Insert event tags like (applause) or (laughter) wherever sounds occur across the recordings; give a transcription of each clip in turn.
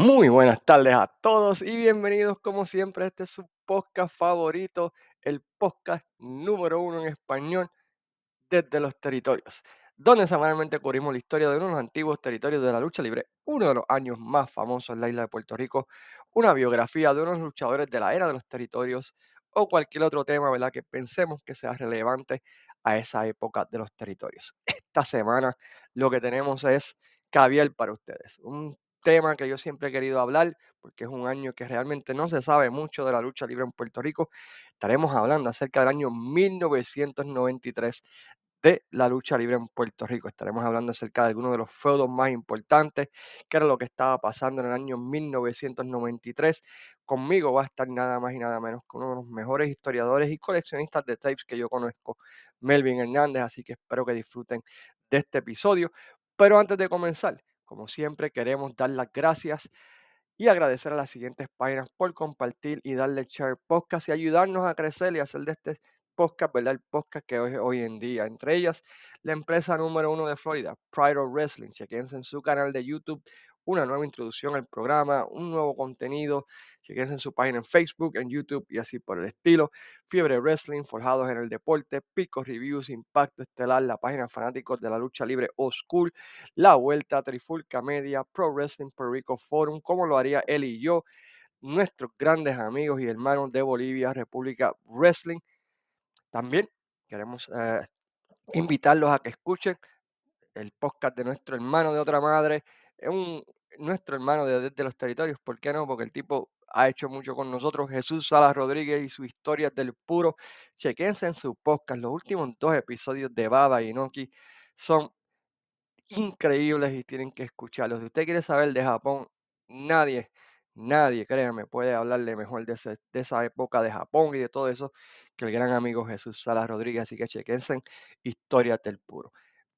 Muy buenas tardes a todos y bienvenidos como siempre a este es su podcast favorito, el podcast número uno en español desde los territorios, donde semanalmente cubrimos la historia de uno de los antiguos territorios de la lucha libre, uno de los años más famosos en la isla de Puerto Rico, una biografía de unos luchadores de la era de los territorios o cualquier otro tema ¿verdad? que pensemos que sea relevante a esa época de los territorios. Esta semana lo que tenemos es caviar para ustedes, tema que yo siempre he querido hablar, porque es un año que realmente no se sabe mucho de la lucha libre en Puerto Rico. Estaremos hablando acerca del año 1993 de la lucha libre en Puerto Rico. Estaremos hablando acerca de algunos de los feudos más importantes, que era lo que estaba pasando en el año 1993. Conmigo va a estar nada más y nada menos que uno de los mejores historiadores y coleccionistas de tapes que yo conozco, Melvin Hernández, así que espero que disfruten de este episodio. Pero antes de comenzar, como siempre, queremos dar las gracias y agradecer a las siguientes páginas por compartir y darle share podcast y ayudarnos a crecer y hacer de este podcast, ¿verdad? El podcast que hoy, en día. Entre ellas, la empresa número uno de Florida, Pride of Wrestling. Chequense en su canal de YouTube una nueva introducción al programa, un nuevo contenido. Chequense en su página en Facebook, en YouTube y así por el estilo. Fiebre Wrestling, Forjados en el Deporte, Pico Reviews, Impacto Estelar, la página Fanáticos de la Lucha Libre o School, La Vuelta, Trifulca Media, Pro Wrestling Puerto Rico Forum, como lo haría él y yo, nuestros grandes amigos y hermanos de Bolivia, República Wrestling. También queremos eh, invitarlos a que escuchen el podcast de nuestro hermano de otra madre, un, nuestro hermano de, los territorios, ¿por qué no? Porque el tipo ha hecho mucho con nosotros, Jesús Salas Rodríguez y su historia del puro. Chequense en su podcast, los últimos dos episodios de Baba y Noki son increíbles y tienen que escucharlos. Si usted quiere saber de Japón, nadie, nadie, créanme, puede hablarle mejor de, esa época de Japón y de todo eso que el gran amigo Jesús Salas Rodríguez. Así que chequense en Historias del Puro.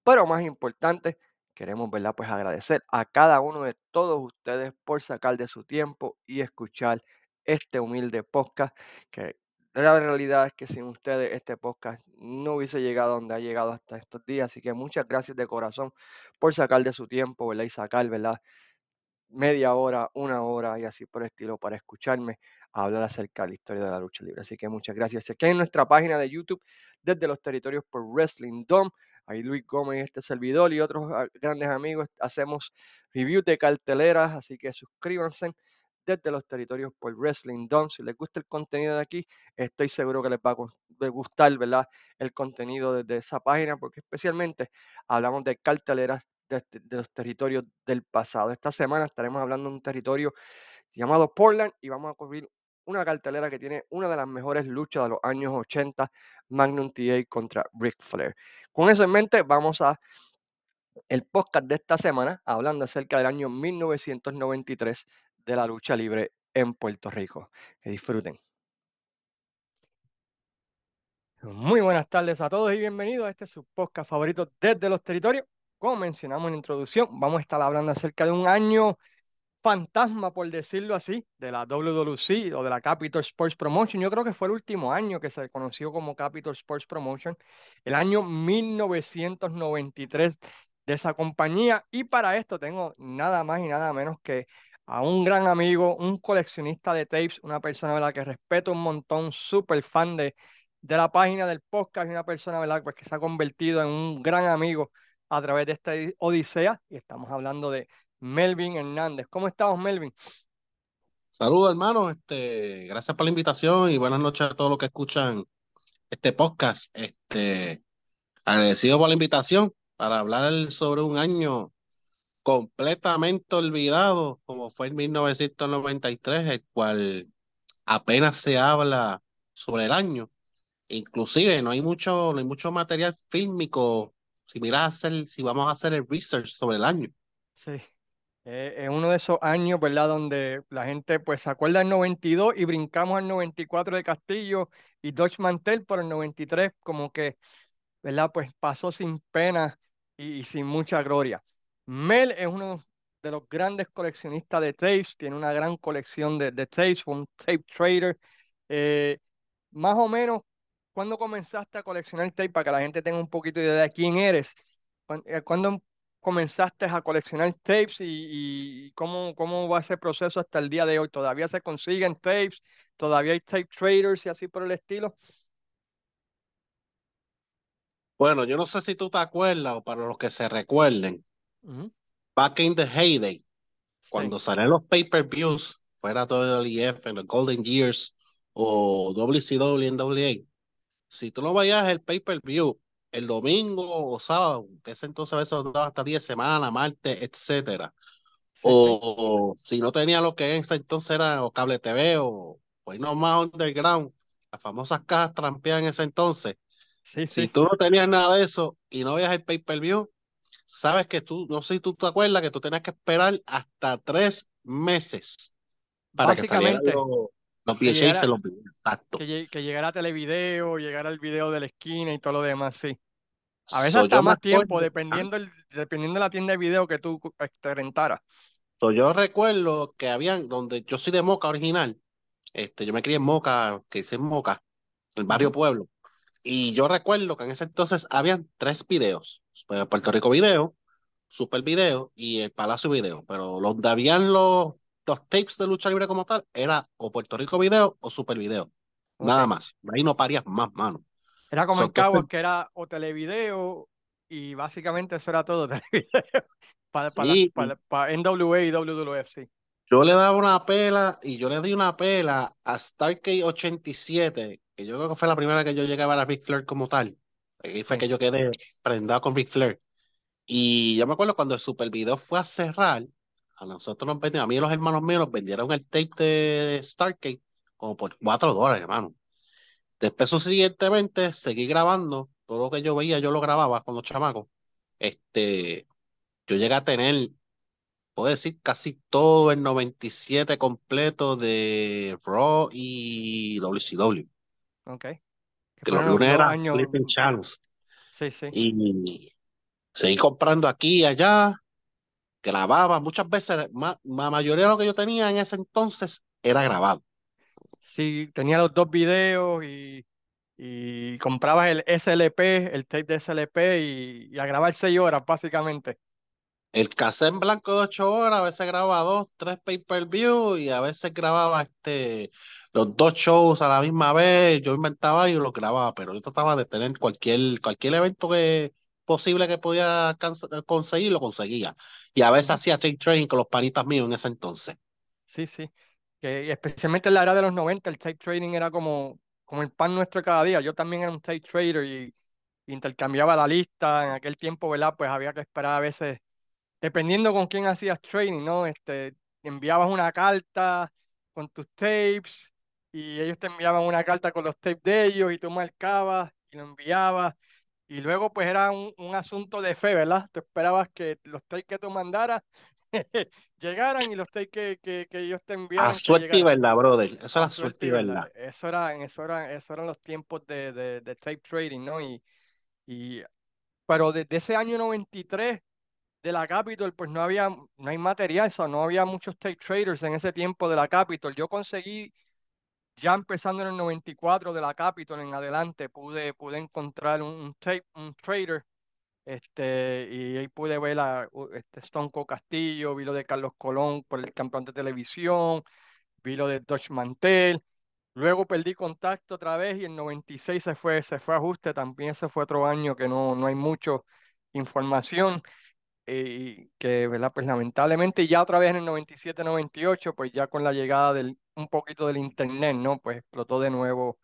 Pero más importante, queremos ¿verdad? Pues agradecer a cada uno de todos ustedes por sacar de su tiempo y escuchar este humilde podcast que la realidad es que sin ustedes este podcast no hubiese llegado donde ha llegado hasta estos días. Así que muchas gracias de corazón por sacar de su tiempo, ¿verdad? Y sacar, ¿verdad? Media hora, una hora y así por estilo para escucharme hablar acerca de la historia de la lucha libre. Así que muchas gracias. Aquí en nuestra página de YouTube desde los territorios por Wrestling Dome. Ahí Luis Gómez, este servidor y otros ah, grandes amigos hacemos reviews de carteleras, así que suscríbanse desde los territorios por Wrestling Dome. Si les gusta el contenido de aquí, estoy seguro que les va a gustar el contenido desde esa página, porque especialmente hablamos de carteleras de, de, los territorios del pasado. Esta semana estaremos hablando de un territorio llamado Portland y vamos a cubrir una cartelera que tiene una de las mejores luchas de los años 80, Magnum TA contra Ric Flair. Con eso en mente, vamos a el podcast de esta semana, hablando acerca del año 1993 de la lucha libre en Puerto Rico. Que disfruten. Muy buenas tardes a todos y bienvenidos a este su podcast favorito desde los territorios. Como mencionamos en la introducción, vamos a estar hablando acerca de un año fantasma, por decirlo así, de la WWC o de la Capital Sports Promotion. Yo creo que fue el último año que se conoció como Capital Sports Promotion, el año 1993 de esa compañía. Y para esto tengo nada más y nada menos que a un gran amigo, un coleccionista de tapes, una persona la que respeto un montón, súper fan de, de la página del podcast y una persona ¿verdad? Pues que se ha convertido en un gran amigo a través de esta odisea. Y estamos hablando de Melvin Hernández. ¿Cómo estamos, Melvin? Saludos, hermano. Este, gracias por la invitación y buenas noches a todos los que escuchan este podcast. Este, agradecido por la invitación para hablar sobre un año completamente olvidado, como fue en 1993, el cual apenas se habla sobre el año. Inclusive no hay mucho, no hay mucho material fílmico. Si miras si vamos a hacer el research sobre el año. Sí. Eh, es uno de esos años, ¿verdad? Donde la gente pues se acuerda del 92 y brincamos al 94 de Castillo y Dodge Mantel, por el 93 como que, ¿verdad? Pues pasó sin pena y, sin mucha gloria. Mel es uno de los grandes coleccionistas de tapes, tiene una gran colección de, de tapes, un tape trader. Eh, más o menos, ¿cuándo comenzaste a coleccionar tape para que la gente tenga un poquito de idea de quién eres? ¿Cuán- eh, ¿Cuándo comenzaste a coleccionar tapes y, y cómo, cómo va ese proceso hasta el día de hoy? ¿Todavía se consiguen tapes? ¿Todavía hay tape traders y así por el estilo? Bueno, yo no sé si tú te acuerdas o para los que se recuerden, back in the heyday, Sí, cuando salían los pay-per-views, fuera todo el IF en los Golden Years o WCW, NWA, si tú no vayas el pay-per-view el domingo o sábado, que ese entonces a veces lo daba hasta 10 semanas, martes, etcétera, sí, sí, o, si no tenía lo que en ese entonces era o cable TV o, o no más underground, las famosas cajas trampeadas en ese entonces, sí, si tú no tenías nada de eso y no veías el pay-per-view, sabes que tú, no sé si tú te acuerdas que tú tenías que esperar hasta tres meses para que salieran Básicamente, los, llegara, en los videos. Exacto. que, lle- que llegara Televideo, llegara el video de la esquina y todo lo demás, sí. A veces So, hasta más tiempo, acuerdo, ah, dependiendo, el, dependiendo de la tienda de video que tú este, rentaras. so, yo recuerdo que habían, donde yo soy de Moca original, este, yo me crié en Moca, que hice en Moca, el barrio Pueblo, y yo recuerdo que en ese entonces habían tres videos, pues, Puerto Rico Video, Super Video y el Palacio Video, pero donde habían los, los tapes de lucha libre como tal, era o Puerto Rico Video o Super Video, nada Ok. más, ahí no parías más, mano. Era como en So, que este- Caguas, que era o Televideo y básicamente eso era todo, (laughs) Televideo. Para, para, sí, para, para NWA y WWF, sí. Yo le daba una pela y yo le di una pela a Starcade 87, que yo creo que fue la primera que yo llegué a ver a Ric Flair como tal. Ahí fue que yo quedé prendado con Ric Flair. Y yo me acuerdo cuando el Super Video fue a cerrar, a nosotros nos vendieron, a mí y los hermanos míos nos vendieron el tape de Starcade como por 4 dólares, hermano. Después, subsiguientemente, seguí grabando. Todo lo que yo veía, yo lo grababa con los chamacos. Este, yo llegué a tener puedo decir casi todo el 97 completo de Raw y WCW. Ok. Que los lunes eran años. Flipping Channels. Sí, sí. Y seguí comprando aquí y allá, grababa. Muchas veces, ma- la mayoría de lo que yo tenía en ese entonces era grabado. Sí, tenía los dos videos y, y comprabas el SLP, el tape de SLP y, y a grabar seis horas, básicamente. El cassette en blanco de 8 horas, a veces grababa dos, tres pay-per-view y a veces grababa este, los dos shows a la misma vez. Yo inventaba y los grababa, pero yo trataba de tener cualquier, cualquier evento que, posible que podía conseguir, lo conseguía. Y a veces hacía tape trading con los panitas míos en ese entonces. Sí, sí. Que especialmente en la era de los 90, el tape trading era como, como el pan nuestro cada día. Yo también era un tape trader y intercambiaba la lista. En aquel tiempo, ¿verdad? Pues había que esperar a veces, dependiendo con quién hacías trading, ¿no? Este, enviabas una carta con tus tapes y ellos te enviaban una carta con los tapes de ellos y tú marcabas y lo enviabas. Y luego pues era un, un asunto de fe, ¿verdad? Tú esperabas que los tapes que tú mandaras (laughs) llegaran y los tapes que, que, que ellos te A enviaran te suerte y verdad, brother. Eso A era suerte suerte y verdad. Eso era, eso era, eso eran los tiempos de, de, de tape trading, ¿no? Y, y, pero desde ese año 93 de la Capitol, pues no había, no hay material, o sea, no había muchos tape traders en ese tiempo de la Capitol. Yo conseguí, ya empezando en el 94 de la Capitol en adelante, pude, pude encontrar un, un tape, un trader, este, y ahí pude ver a este Stone Cold Castillo, vi lo de Carlos Colón por el campeón de televisión, vi lo de Dutch Mantel. Luego perdí contacto otra vez y en 96 se fue, se fue ajuste. También ese fue otro año que no, no hay mucha información. Eh, y que, ¿verdad? Pues lamentablemente ya otra vez en el 97, 98, pues ya con la llegada del, un poquito del internet, ¿no? Pues explotó de nuevo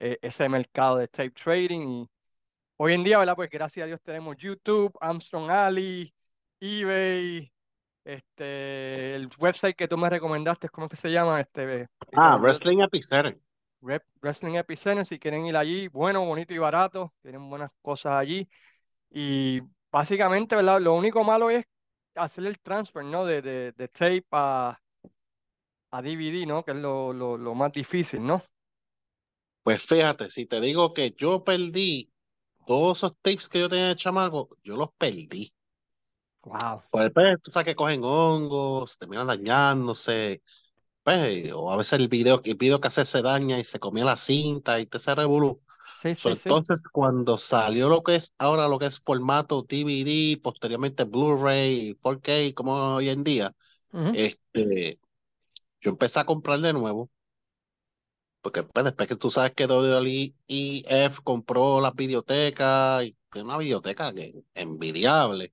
eh, ese mercado de tape trading y hoy en día, ¿verdad? Pues gracias a Dios tenemos YouTube, Armstrong Alley, eBay, este, el website que tú me recomendaste, ¿cómo que se llama? Este, Ah. Wrestling Epicenter. Rep- Wrestling Epicenter, si quieren ir allí, bueno, bonito y barato, tienen buenas cosas allí. Y básicamente, ¿verdad? Lo único malo es hacer el transfer, ¿no? De, de, de tape a, a DVD, ¿no? Que es lo, lo, lo más difícil, ¿no? Pues fíjate, si te digo que yo perdí todos esos tips que yo tenía de chamaco, yo los perdí. Wow. Pues, pues tú sabes que cogen hongos, terminan dañándose, pues, o a veces el video, el video que hace se daña y se comía la cinta y te se revolú. Sí, So, sí, sí. entonces, cuando salió lo que es ahora lo que es formato DVD, posteriormente Blu-ray, 4K, como hoy en día, Ujú. este, yo empecé a comprar de nuevo, porque pues, después que tú sabes que WLEF compró las videotecas, y tiene una videoteca que envidiable,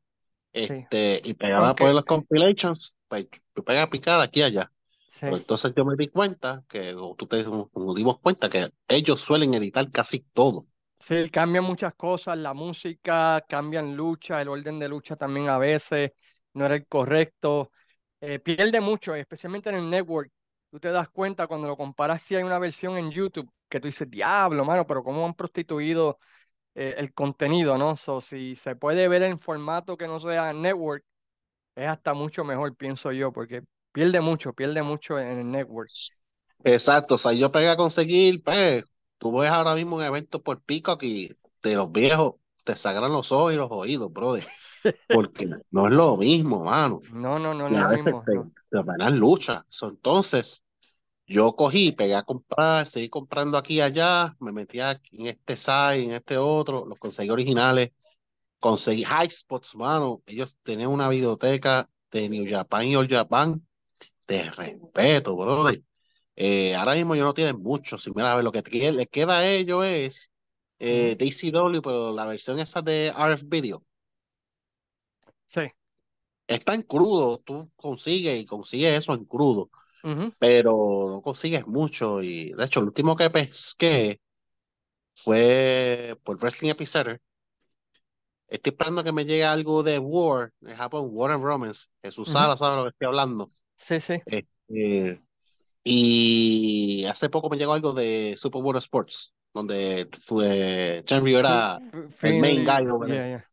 Sí, este, y pegaron a poner los compilations, pues tú pegas a picar aquí y allá. Sí, Pero entonces yo me di cuenta que, o tú te nos dimos cuenta que ellos suelen editar casi todo. sí, cambian muchas cosas, la música, cambian lucha, el orden de lucha también a veces no era el correcto, eh, pierde mucho, especialmente en el network. Tú te das cuenta cuando lo comparas si hay una versión en YouTube que tú dices, diablo, mano, pero cómo han prostituido eh, el contenido, ¿no? So, si se puede ver en formato que no sea network, es hasta mucho mejor, pienso yo, porque pierde mucho, pierde mucho en el network. Exacto, o sea, yo pegué a conseguir, pues, tú ves ahora mismo un evento por Peacock y de los viejos te sagran los ojos y los oídos, brother, (laughs) porque no es lo mismo, mano. No, no, no, no a veces mismo. te, no. van lucha. So, entonces, yo cogí, pegué a comprar, seguí comprando aquí y allá, me metí aquí en este site, en este otro, los conseguí originales, conseguí High Spots, mano. Ellos tenían una videoteca de New Japan y All Japan de respeto, brother. Eh, ahora mismo ellos no tienen mucho. Si mira, a ver, lo que les queda a ellos es eh, DCW, pero la versión esa de RF Video Sí. está en crudo. Tú consigues y consigues eso en crudo, pero no consigues mucho. Y de hecho, el último que pesqué fue por Wrestling Epicenter. Estoy esperando que me llegue algo de War, de Japón, War and Romance. Jesús. Sara sabe lo que estoy hablando. Sí, sí. Este, y hace poco me llegó algo de Super World Sports, donde fue Fi- era el main guy yeah, yeah.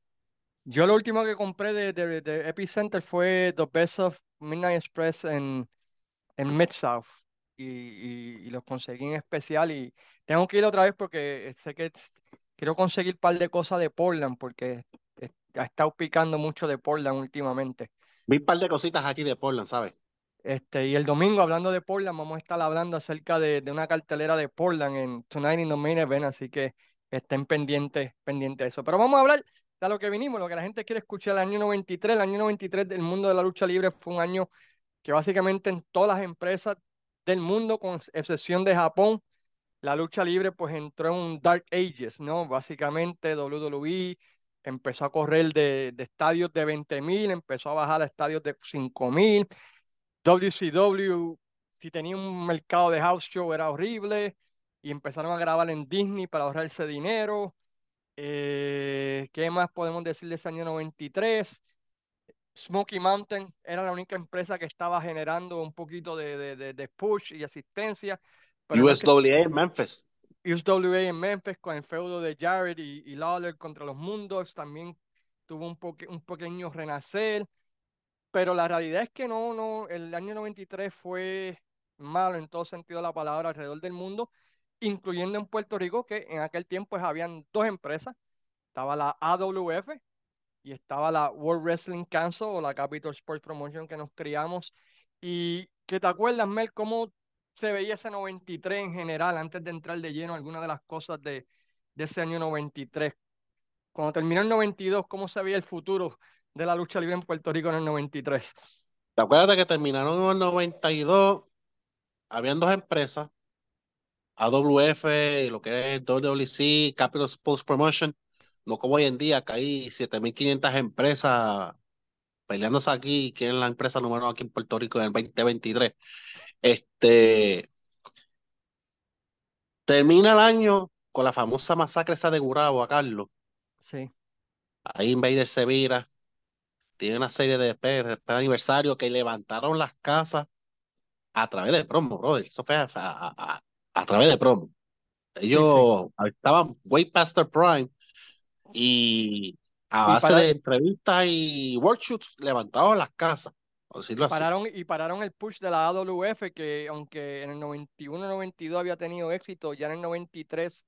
Yo lo último que compré de, de, de Epicenter fue The Best of Midnight Express en, en Mid-South y, y, y los conseguí en especial y tengo que ir otra vez porque sé que quiero conseguir un par de cosas de Portland porque ha estado picando mucho de Portland últimamente. Vi un par de cositas aquí de Portland, ¿sabes? Este, y el domingo, hablando de Portland, vamos a estar hablando acerca de, una cartelera de Portland en Tonight in the Main Event, así que estén pendientes, pendientes de eso. Pero vamos a hablar de lo que vinimos, lo que la gente quiere escuchar. El año 93, el año 93 del mundo de la lucha libre fue un año que básicamente en todas las empresas del mundo, con excepción de Japón, la lucha libre pues entró en un Dark Ages, ¿no? Básicamente WWE empezó a correr de, de estadios de 20.000, empezó a bajar a estadios de 5.000. WCW, si tenía un mercado de house show, era horrible. Y empezaron a grabar en Disney para ahorrarse dinero. Eh, ¿qué más podemos decir de ese año 93? Smoky Mountain era la única empresa que estaba generando un poquito de, de, de, de push y asistencia. Pero es que USWA en Memphis. USWA en Memphis con el feudo de Jared y, y Lawler contra los Mundos también tuvo un, poque- un pequeño renacer. Pero la realidad es que no, no, el año 93 fue malo en todo sentido de la palabra alrededor del mundo, incluyendo en Puerto Rico, que en aquel tiempo pues, habían dos empresas. Estaba la AWF y estaba la World Wrestling Council o la Capital Sports Promotion que nos criamos. Y que te acuerdas, Mel, cómo se veía ese 93 en general, antes de entrar de lleno algunas de las cosas de, de ese año 93. Cuando terminó el 92, ¿cómo se veía el futuro de la lucha libre en Puerto Rico en el 93? ¿Te acuerdas que terminaron en el 92? Habían dos empresas, AWF y lo que es WWC, Capital Sports Promotion. No como hoy en día, que hay 7.500 empresas peleándose aquí, que es la empresa número uno aquí en Puerto Rico en el 2023. Este, termina el año con la famosa masacre esa de Gurabo a Carlos. Sí, Ahí Invader Severa tiene una serie de después, después de aniversario que levantaron las casas a través de promo, brother. Eso fue a, a- a- a través de promo. sí, sí. Ellos estaban way past their prime y a Y, base para, de entrevistas y workshops levantados en las casas, decirlo así. pararon, y pararon el push de la AWF, que aunque en el 91-92 había tenido éxito, ya en el 93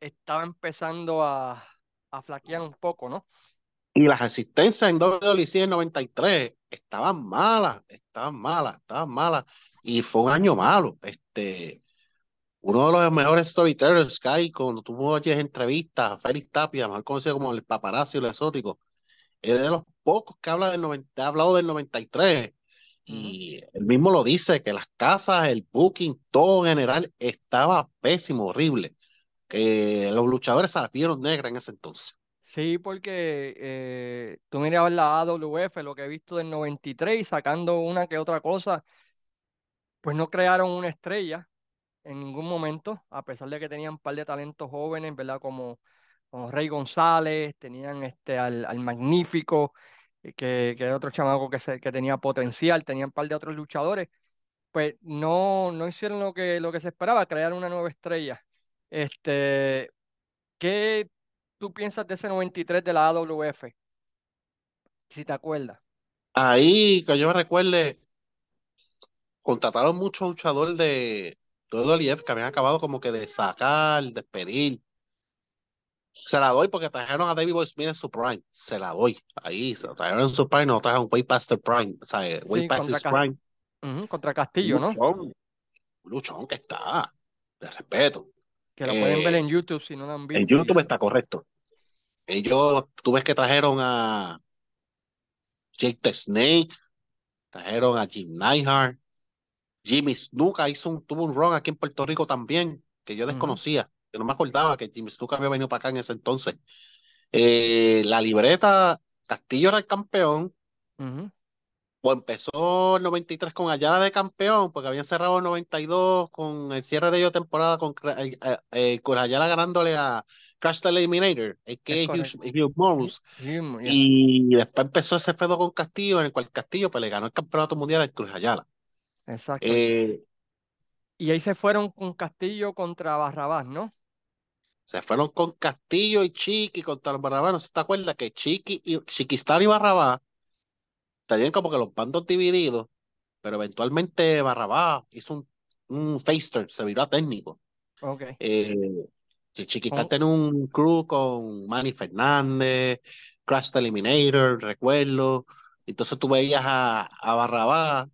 estaba empezando a, a flaquear un poco, ¿no? Y las asistencias en WLC en 93 estaban malas, estaban malas, estaban malas. Y fue un año malo. Este, uno de los mejores storytellers que hay, cuando tú oyes entrevistas, a Félix Tapia, mejor conocido como el paparazzi el exótico, es de los pocos que habla del 90, ha hablado del 93. Y él mismo lo dice, que las casas, el booking, todo en general estaba pésimo, horrible. Que los luchadores se las vieron negras en ese entonces. Sí, porque eh, tú mirabas la AWF, lo que he visto del 93, sacando una que otra cosa, pues no crearon una estrella en ningún momento, a pesar de que tenían un par de talentos jóvenes, ¿verdad? Como, como Rey González, tenían este, al, al Magnífico, eh, que, que era otro chamaco que, se, que tenía potencial, tenían un par de otros luchadores, pues no, no hicieron lo que, lo que se esperaba, crear una nueva estrella. Este, ¿qué tú piensas de ese 93 de la AWF? Si te acuerdas. Ahí, que yo me recuerde, contrataron muchos luchadores de WWF que habían acabado como que de sacar, despedir. Se la doy porque trajeron a David Boy Smith en su prime. Se la doy. Ahí, se la trajeron en su prime, no trajeron way past the prime. O sea, way Sí, past his prime. Ujú, contra Castillo, ¿no? Luchón, luchón que está, de respeto. Que lo pueden ver Eh, en YouTube si no lo han en visto. y YouTube está correcto. Ellos, tú ves que trajeron a Jake the Snake, trajeron a Jim Neidhart, Jimmy Snuka hizo un, tuvo un run aquí en Puerto Rico también, que yo desconocía, que no me acordaba que Jimmy Snuka había venido para acá en ese entonces. Eh, la libreta, Castillo era el campeón, o empezó el 93 con Ayala de campeón, porque habían cerrado el 92 con el cierre de ellos temporada con, eh, eh, eh, con Ayala ganándole a Crash the Eliminator, Es a.k.a. Hugh, Morris. Y después empezó ese fedo con Castillo, en el cual Castillo pues, le ganó el campeonato mundial al Cruz Ayala. Exacto. Eh, Y ahí se fueron con Castillo contra Barrabás, ¿no? se fueron con Castillo y Chiqui contra Barrabás. No si te acuerdas que Chiqui y Chiquistar y Barrabás tenían como que los bandos divididos, pero eventualmente Barrabás hizo un, un face turn, se viró a técnico. Ok. Eh, Chi- Chiquistar Con- tenía un crew con Manny Fernández, Crash the Eliminator, recuerdo. Entonces tú veías a, a Barrabás,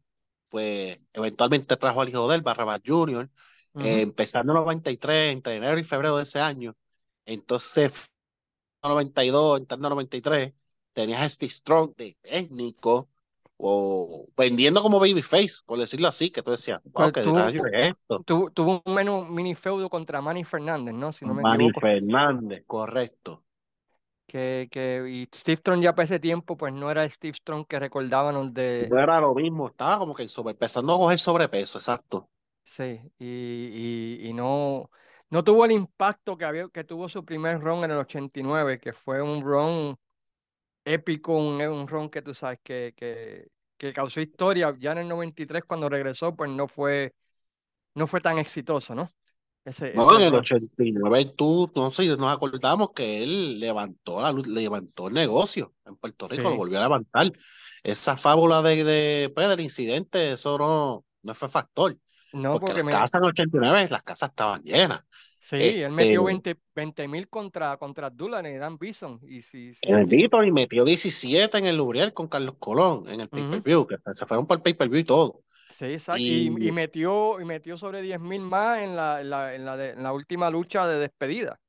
pues eventualmente trajo al hijo de él, Barrabás Jr., ujú, eh, empezando en el 93, entre enero y febrero de ese año. Entonces, en el 92, entrando en el 93, tenías a Steve Strong de técnico, o vendiendo como babyface, por decirlo así, que tú decías, wow, qué tuvo, esto. tuvo, tuvo un menú, mini feudo contra Manny Fernández, ¿no? Si no me Manny equivoco. Fernández, correcto. Que, que, y Steve Strong ya para ese tiempo, pues no era el Steve Strong que recordábamos de. No era lo mismo, estaba como que sobre, empezando a coger sobrepeso, exacto. Sí, y, y, y no, no tuvo el impacto que, había, que tuvo su primer run en el 89, que fue un run épico, un, un run que tú sabes que, que, que causó historia. Ya en el 93, cuando regresó, pues no fue, no fue tan exitoso, ¿no? Ese, No, ese en el run. 89 tú, no sé, nos acordamos que él levantó, la, levantó el negocio en Puerto Rico, lo Sí, volvió a levantar. Esa fábula de, de, pues, del incidente, eso no, no fue factor, no, porque porque las casas en el 89, las casas estaban llenas. Sí, él Este, metió 20 mil contra, contra Abdullah en Dan Bison. Y si, si en el. Víctor y metió 17 en el Luriel con Carlos Colón, en el pay-per-view, que se fueron por el pay-per-view y todo. Sí, exacto. Y, y Y metió, y metió sobre 10 mil más en la, en la, en la, de- en la última lucha de despedida.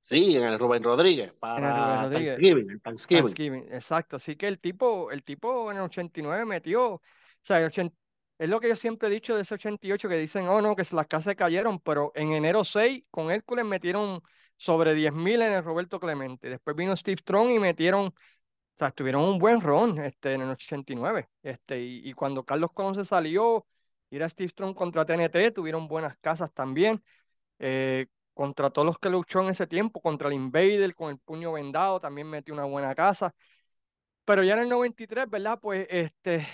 sí, en el Rubén Rodríguez En el para Rodríguez. Thanksgiving, el Thanksgiving. Thanksgiving, exacto. Así que el tipo, el tipo en el 89 metió, o sea, el 80 es lo que yo siempre he dicho de ese 88, que dicen, oh no, que las casas cayeron, pero en enero 6 con Hércules metieron sobre 10 mil en el Roberto Clemente. Después vino Steve Strong y metieron, o sea, tuvieron un buen ron este, en el 89. Este, y, y cuando Carlos Colón se salió, era Steve Strong contra TNT, tuvieron buenas casas también. Eh, contra todos los que luchó en ese tiempo, contra el Invader con el puño vendado, también metió una buena casa. Pero ya en el 93, ¿verdad? Pues este,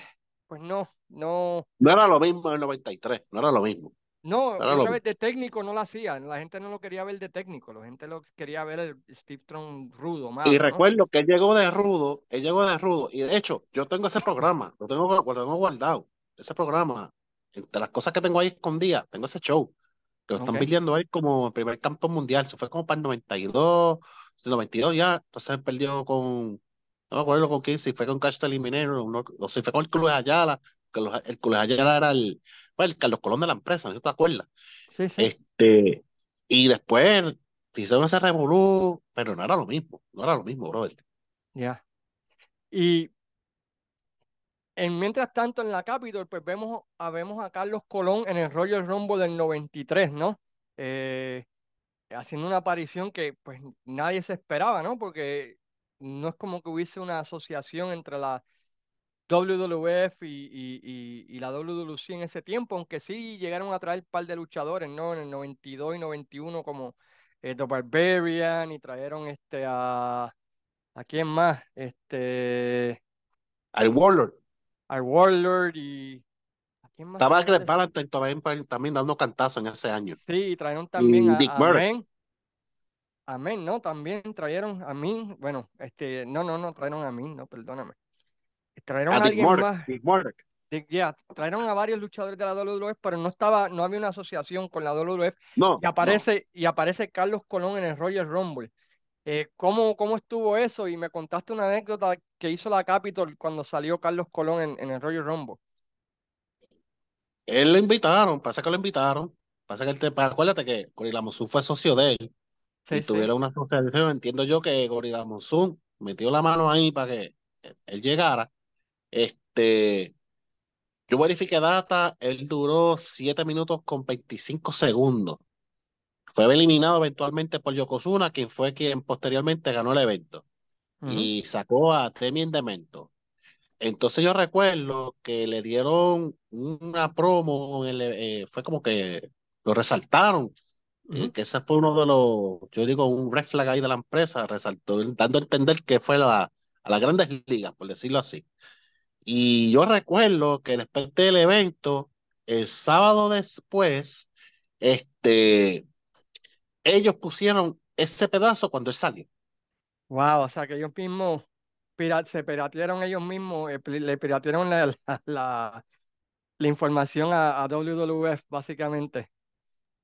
pues no, no, No era lo mismo en el 93, no era lo mismo. No, Era lo de técnico no lo hacía, la gente no lo quería ver de técnico, la gente lo quería ver el Steve Strong rudo, Y malo, ¿no? recuerdo que él llegó de rudo, él llegó de rudo, y de hecho, yo tengo ese programa, lo tengo, lo tengo guardado, ese programa, entre las cosas que tengo ahí escondidas, tengo ese show, que lo están pidiendo él como el primer campeón mundial, se fue como para el 92, el 92 ya, entonces él perdió con, no me acuerdo con quién, si fue con Cash Eliminero, no, o si fue con el Club Ayala, que los- el Club Ayala era el, bueno, el Carlos Colón de la empresa, ¿no te acuerdas? sí, sí, Este, y después hicieron ese revolú, pero no era lo mismo, no era lo mismo, brother. ya. Y en, mientras tanto en la Capitol, pues vemos a, vemos a Carlos Colón en el Royal Rumble del 93, ¿no? Eh, haciendo una aparición que pues nadie se esperaba, ¿no? Porque no es como que hubiese una asociación entre la WWF y, y, y, y la WWC en ese tiempo, aunque sí llegaron a traer un par de luchadores, ¿no? En el 92 y 91 como eh, The Barbarian y trajeron este a... ¿A quién más? Este... Al Warlord. Al Warlord y... ¿A quién más Estaba Greg también, también dando cantazo en ese año. Sí, y trajeron también Y a, Dick a Murray. A Men, ¿no? También trajeron a Min. Bueno, este... No, no, no trajeron a Min, no, perdóname. Trajeron A a Dick alguien más. Dick de- ya, trajeron a varios luchadores de la WWF, pero no estaba, no había una asociación con la WWF No, y no. aparece, y aparece Carlos Colón en el Royal Rumble. Eh, ¿cómo, cómo estuvo eso? Y me contaste una anécdota que hizo la Capitol cuando salió Carlos Colón en, en el Royal Rumble. Él lo invitaron, pasa que lo invitaron. Pasa que él te, acuérdate que Gorilla Monsoon fue socio de él Sí, y sí. tuvieron una asociación. Entiendo yo que Gorilla Monsoon metió la mano ahí para que él llegara. Este, yo verifiqué data, él duró 7 minutos con 25 segundos. Fue eliminado eventualmente por Yokozuna, quien fue quien posteriormente ganó el evento. Y sacó a Temien Demento. Entonces yo recuerdo que le dieron una promo, en el, eh, fue como que lo resaltaron, que ese fue uno de los, yo digo, un red flag ahí de la empresa, resaltó, dando a entender que fue la, a las grandes ligas, por decirlo así. Y yo recuerdo que después del evento, el sábado después, este, ellos pusieron ese pedazo cuando él salió. Wow, o sea que ellos mismos pira- se piratearon ellos mismos, eh, le piratearon la, la, la- la información a, a WWF, básicamente.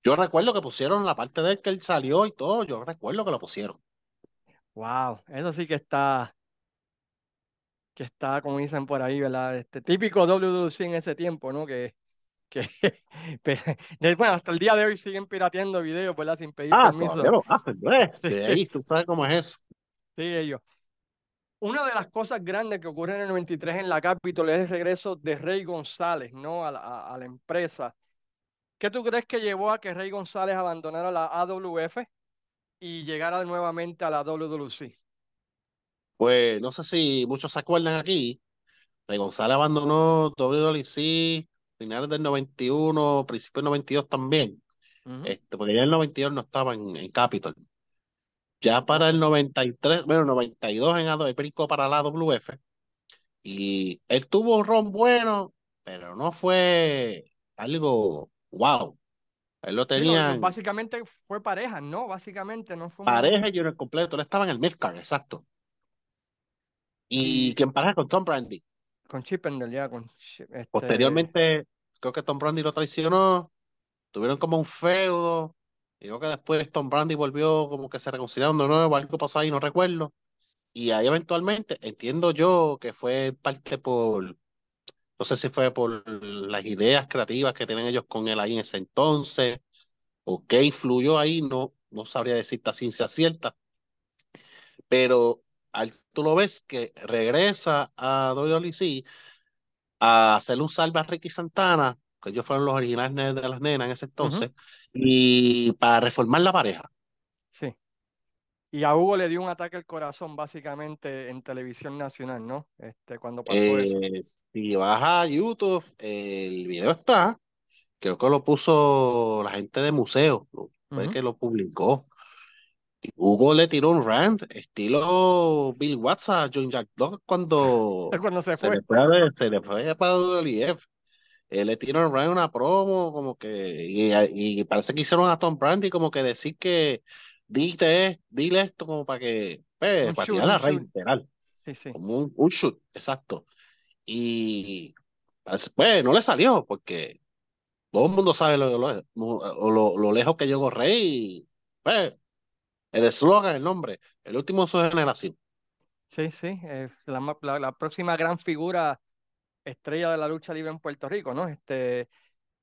Yo recuerdo que pusieron la parte de él que él salió y todo, yo recuerdo que lo pusieron. Wow, eso sí que está. que está, como dicen por ahí, ¿verdad? Este típico WWC en ese tiempo, ¿no? Que, que (laughs) bueno, hasta el día de hoy siguen pirateando videos, ¿verdad? Sin pedir Ah, permiso. lo hacen. Sí, De ahí, tú sabes cómo es eso. sí, ellos. Una de las cosas grandes que ocurre en el 93 en la Capitol es el regreso de Rey González, ¿no? A la, a la empresa. ¿Qué tú crees que llevó a que Rey González abandonara la AWF y llegara nuevamente a la WWC? Pues no sé si muchos se acuerdan aquí, Rey González abandonó WWC finales del 91, principios del 92 también, Ujú, este, porque ya en el 92 no estaba en, en Capitol. Ya para el 93, bueno, 92 en él brincó para la AWF y él tuvo un ron bueno, pero no fue algo wow. Él lo Sí, lo- tenían básicamente fue pareja, ¿no? Básicamente no fue pareja y uno completo. Él estaba en el midcard, exacto. Y quien pareja con Tom Brady. con Chippendale, ya, con... Este... Posteriormente, creo que Tom Brady lo traicionó. Tuvieron como un feudo. Y creo que después Tom Brady volvió como que se reconciliaron de nuevo. Algo pasó ahí, no recuerdo. Y ahí eventualmente, entiendo yo que fue parte por, no sé si fue por las ideas creativas que tienen ellos con él ahí en ese entonces, o qué influyó ahí, no, no sabría decirte a ciencia cierta. pero al, tú lo ves que regresa a WWC a hacer un salve a Ricky Santana, que ellos fueron los originales de las nenas en ese entonces, y para reformar la pareja. Y a Hugo le dio un ataque al corazón, básicamente, en televisión nacional, ¿no? Este, cuando pasó eso. Eh, si vas a YouTube, el video está, creo que lo puso la gente de museo, fue Ujú. que lo publicó. Y Hugo le tiró un rant, estilo Bill Watts a John Jack Dog cuando (laughs) Cuando se se fue. le fue, a- se le fue para WWF. eh, le tiraron Ryan una promo, como que, y, y parece que hicieron a Tom Brandy como que decir que dile, es- dile esto como para que, Un para tirar un a Rey, shoot. literal, Sí, sí. como un, un shoot, exacto. Y pues no le salió, porque todo el mundo sabe lo, lo, lo, lo- lejos que llegó Rey, y, pues, el eslogan, el nombre, el último de su generación. Sí, sí. eh, la, la- la próxima gran figura estrella de la lucha libre en Puerto Rico, ¿no? Este,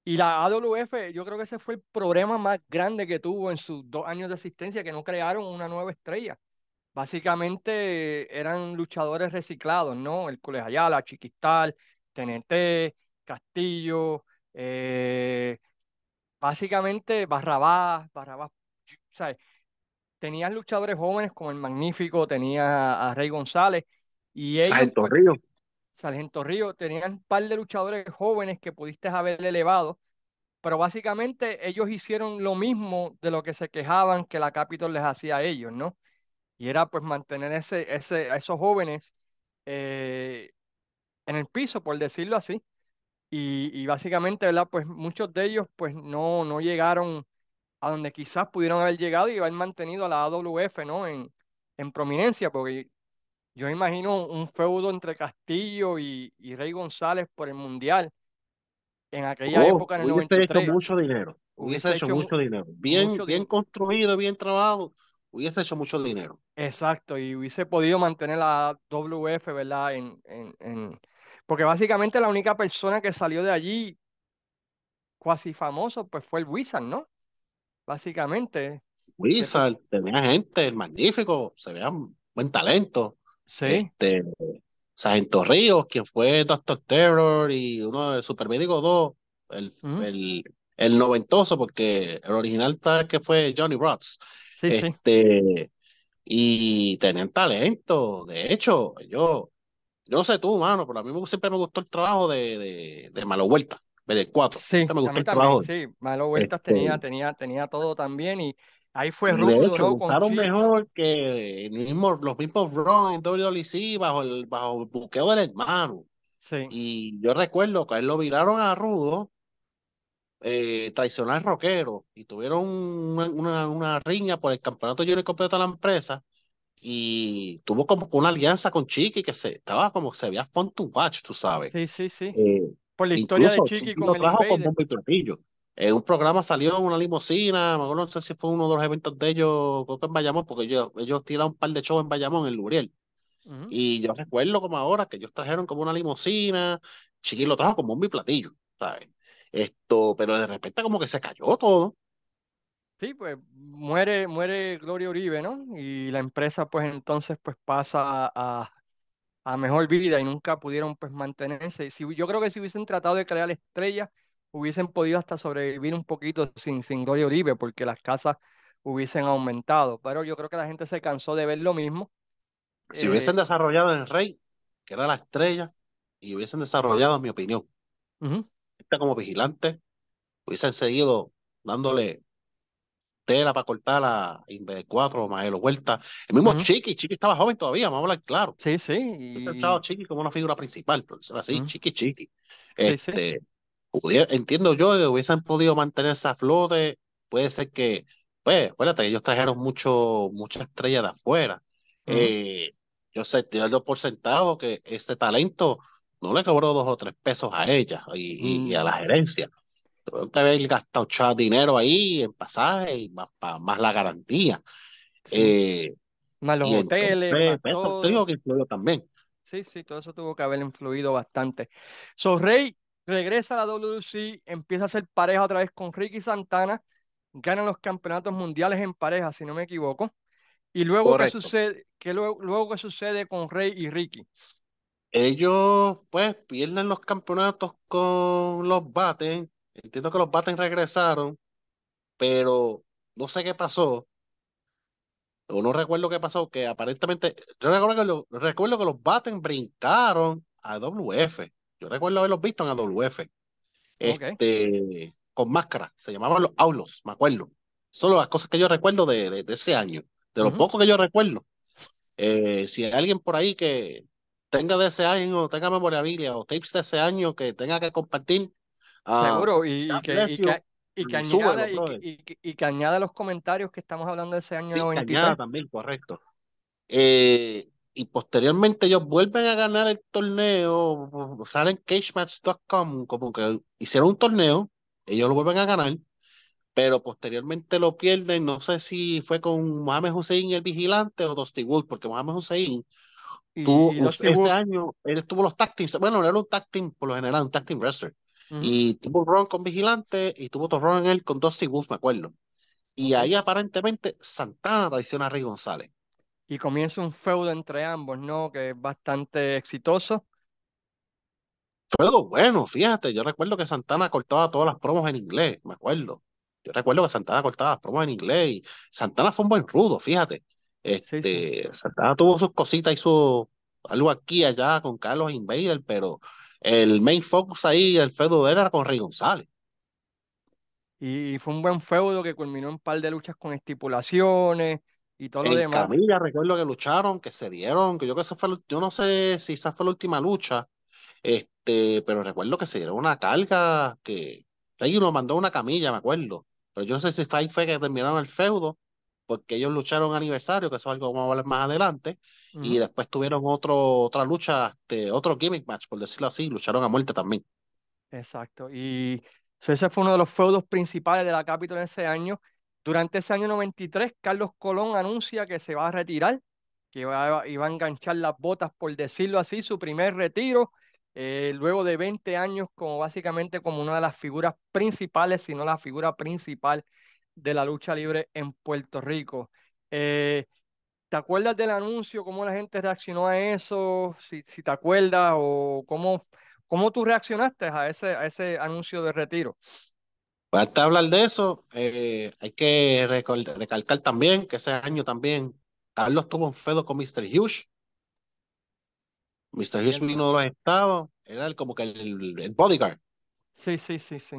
y la AWF, yo creo que ese fue el problema más grande que tuvo en sus dos años de existencia, que no crearon una nueva estrella. Básicamente eran luchadores reciclados, ¿no? El Ayala, Chiquistal, TNT, Castillo, eh, básicamente Barrabás, Barrabás, ¿sabes? Tenías luchadores jóvenes como el Magnífico, tenía a Rey González, y ellos, pues, Río. Sargento Río, tenían un par de luchadores jóvenes que pudiste haber elevado, pero básicamente ellos hicieron lo mismo de lo que se quejaban que la Capitol les hacía a ellos, ¿no? Y era pues mantener ese, ese, a esos jóvenes eh, en el piso, por decirlo así. Y, y básicamente, ¿verdad? Pues muchos de ellos pues no, no llegaron a donde quizás pudieron haber llegado y haber mantenido a la AWF, ¿no? En, en prominencia, porque yo imagino un feudo entre Castillo y, y Rey González por el Mundial en aquella Oh, época, en el hubiese hecho 93, mucho dinero, hubiese hubiese hecho hecho mu- mucho dinero. Bien, mucho bien dinero. construido, bien trabajado, hubiese hecho mucho dinero. Exacto, y hubiese podido mantener la WF, ¿verdad? En, en, en... Porque básicamente la única persona que salió de allí cuasi famoso, pues fue el Wizard, ¿no? Básicamente, Wizard, tenía gente, el magnífico, se veía buen talento. Sí, Este, Sargento Ríos, quien fue Doctor Terror y uno de Supermédico 2, el, el, el noventoso, porque el original tal que fue Johnny Rods. Sí, sí, Este, y tenían talento. De hecho, yo, yo no sé tú, mano, pero a mí me- siempre me gustó el trabajo de, de, de Malo Vuelta, del 4. sí, Siempre me gustó mí el también, trabajo de sí, Malo Vueltas este, tenía, tenía, tenía todo también, y ahí fue Y de rudo, hecho, mejor que el mismo, los mismos Raw en WWC bajo el, bajo el buqueo del hermano. sí, Y yo recuerdo que a él lo viraron a Rudo, eh, traicionar rockero, y tuvieron una, una, una riña por el campeonato junior completo de la empresa. Y tuvo como una alianza con Chiqui que se estaba como se veía fun to watch, tú sabes. sí, sí, sí, Eh, por la historia de Chiqui Chiqui con lo el trajo con bombo y platillo. En un programa salió una limusina, me acuerdo, no sé si fue uno de los eventos de ellos, creo que en Bayamón, porque ellos, ellos tiraron un par de shows en Bayamón, en Luriel. ujú, Y yo recuerdo como ahora que ellos trajeron como una limusina, Chiqui lo trajo con bombo y platillo, ¿sabes? Esto, pero de repente como que se cayó todo. Sí, pues muere, muere Gloria Uribe, ¿no? Y la empresa pues entonces pues pasa a, a mejor vida y nunca pudieron pues mantenerse. Si, yo creo que si hubiesen tratado de crear estrellas, hubiesen podido hasta sobrevivir un poquito sin, sin Gloria Uribe porque las casas hubiesen aumentado. Pero yo creo que la gente se cansó de ver lo mismo. Si Eh, hubiesen desarrollado el Rey, que era la estrella, y hubiesen desarrollado, en mi opinión, este como vigilante, hubiesen seguido dándole tela para cortar a Inve 4 Maelo Huerta. El mismo ujú. Chiqui, Chiqui estaba joven todavía, vamos a hablar claro. Sí, sí, Hubiesen echado a y, Chiqui como una figura principal, decirlo así, ujú, Chiqui Chiqui. sí, sí, Este, pudiera- entiendo yo que hubiesen podido mantener esa flote. Puede ser que, pues, acuérdate ellos trajeron mucho, muchas estrellas de afuera. Eh, yo sé, yo por sentado que ese talento no le cobró dos o tres pesos a ella y, y- y a la mm, gerencia. Tuve que haber gastado dinero ahí en pasaje y más, pa- más la garantía. sí. Eh, Más los hoteles, entonces, más pues, eso te todo. digo que influyó también. Sí, sí, todo eso tuvo que haber influido bastante. So, Rey regresa a la WC, empieza a hacer pareja otra vez con Ricky Santana, ganan los campeonatos mundiales en pareja, si no me equivoco. Y luego, ¿qué sucede? ¿Qué luego, luego qué sucede con Rey y Ricky? Ellos, pues, pierden los campeonatos con los Baten. Entiendo que los Baten regresaron, pero no sé qué pasó. O no recuerdo qué pasó, que aparentemente, yo recuerdo que, lo- recuerdo que los Baten brincaron a WF. Yo recuerdo haberlos visto en AWF. Este, con máscara. Se llamaban los Aulos, me acuerdo. Son las cosas que yo recuerdo de, de, de ese año. De lo Ujú, poco que yo recuerdo. Eh, si hay alguien por ahí que tenga de ese año, tenga memorabilia o tapes de ese año que tenga que compartir, Ah, Seguro, y, que, y que, y que y súbelo, añada, y que, que, que añada los comentarios que estamos hablando de ese año Sí, cañada 93. también, correcto. Eh, y posteriormente ellos vuelven a ganar el torneo, salen cagematch.com, como que hicieron un torneo, ellos lo vuelven a ganar, pero posteriormente lo pierden, no sé si fue con Mohamed Hussein el vigilante o Dusty Wolf, porque Mohamed Hussein tuvo, Y, ese año, él tuvo los tag teams, bueno, era un tag team, por lo general, un tag team wrestler, ujú, y tuvo un run con vigilante, y tuvo otro run en él con Dusty Wolf, me acuerdo. Y ahí aparentemente Santana traiciona a Rey González. Y comienza un feudo entre ambos, ¿no? Que es bastante exitoso. Algo bueno, fíjate, yo recuerdo que Santana cortaba todas las promos en inglés, me acuerdo. Yo recuerdo que Santana cortaba las promos en inglés y Santana fue un buen rudo, fíjate. Sí, sí. Este, Santana tuvo sus cositas y su algo aquí y allá con Carlos Invader, pero el main focus ahí, el feudo de él era con Rey González. Y, y fue un buen feudo que culminó en un par de luchas con estipulaciones y todo lo En demás. Camilla recuerdo que lucharon, que se dieron, que yo que eso fue, yo no sé si esa fue la última lucha, Este, pero recuerdo que se dieron una carga que Rey lo mandó a una camilla, me acuerdo. Pero yo no sé si fue fue que terminaron el feudo, porque ellos lucharon aniversario, que eso es algo que vamos a hablar más adelante. Y Ujú. después tuvieron otro, otra lucha, este, otro gimmick match, por decirlo así, lucharon a muerte también. Exacto. Y so, ese fue uno de los feudos principales de la Capitol ese año. Durante ese año 93, Carlos Colón anuncia que se va a retirar, que va a enganchar las botas, por decirlo así, su primer retiro, eh, luego de 20 años como básicamente como una de las figuras principales, si no la figura principal de la lucha libre en Puerto Rico. Eh, ¿te acuerdas del anuncio, cómo la gente reaccionó a eso? Si, si te acuerdas o cómo... ¿Cómo tú reaccionaste a ese, a ese anuncio de retiro? Para antes de hablar de eso, eh, hay que recalcar también que ese año también Carlos tuvo un feudo con Mr. Hughes. Mr. Hughes vino de los estados, era el- como que el, el bodyguard. Sí, sí, sí, sí.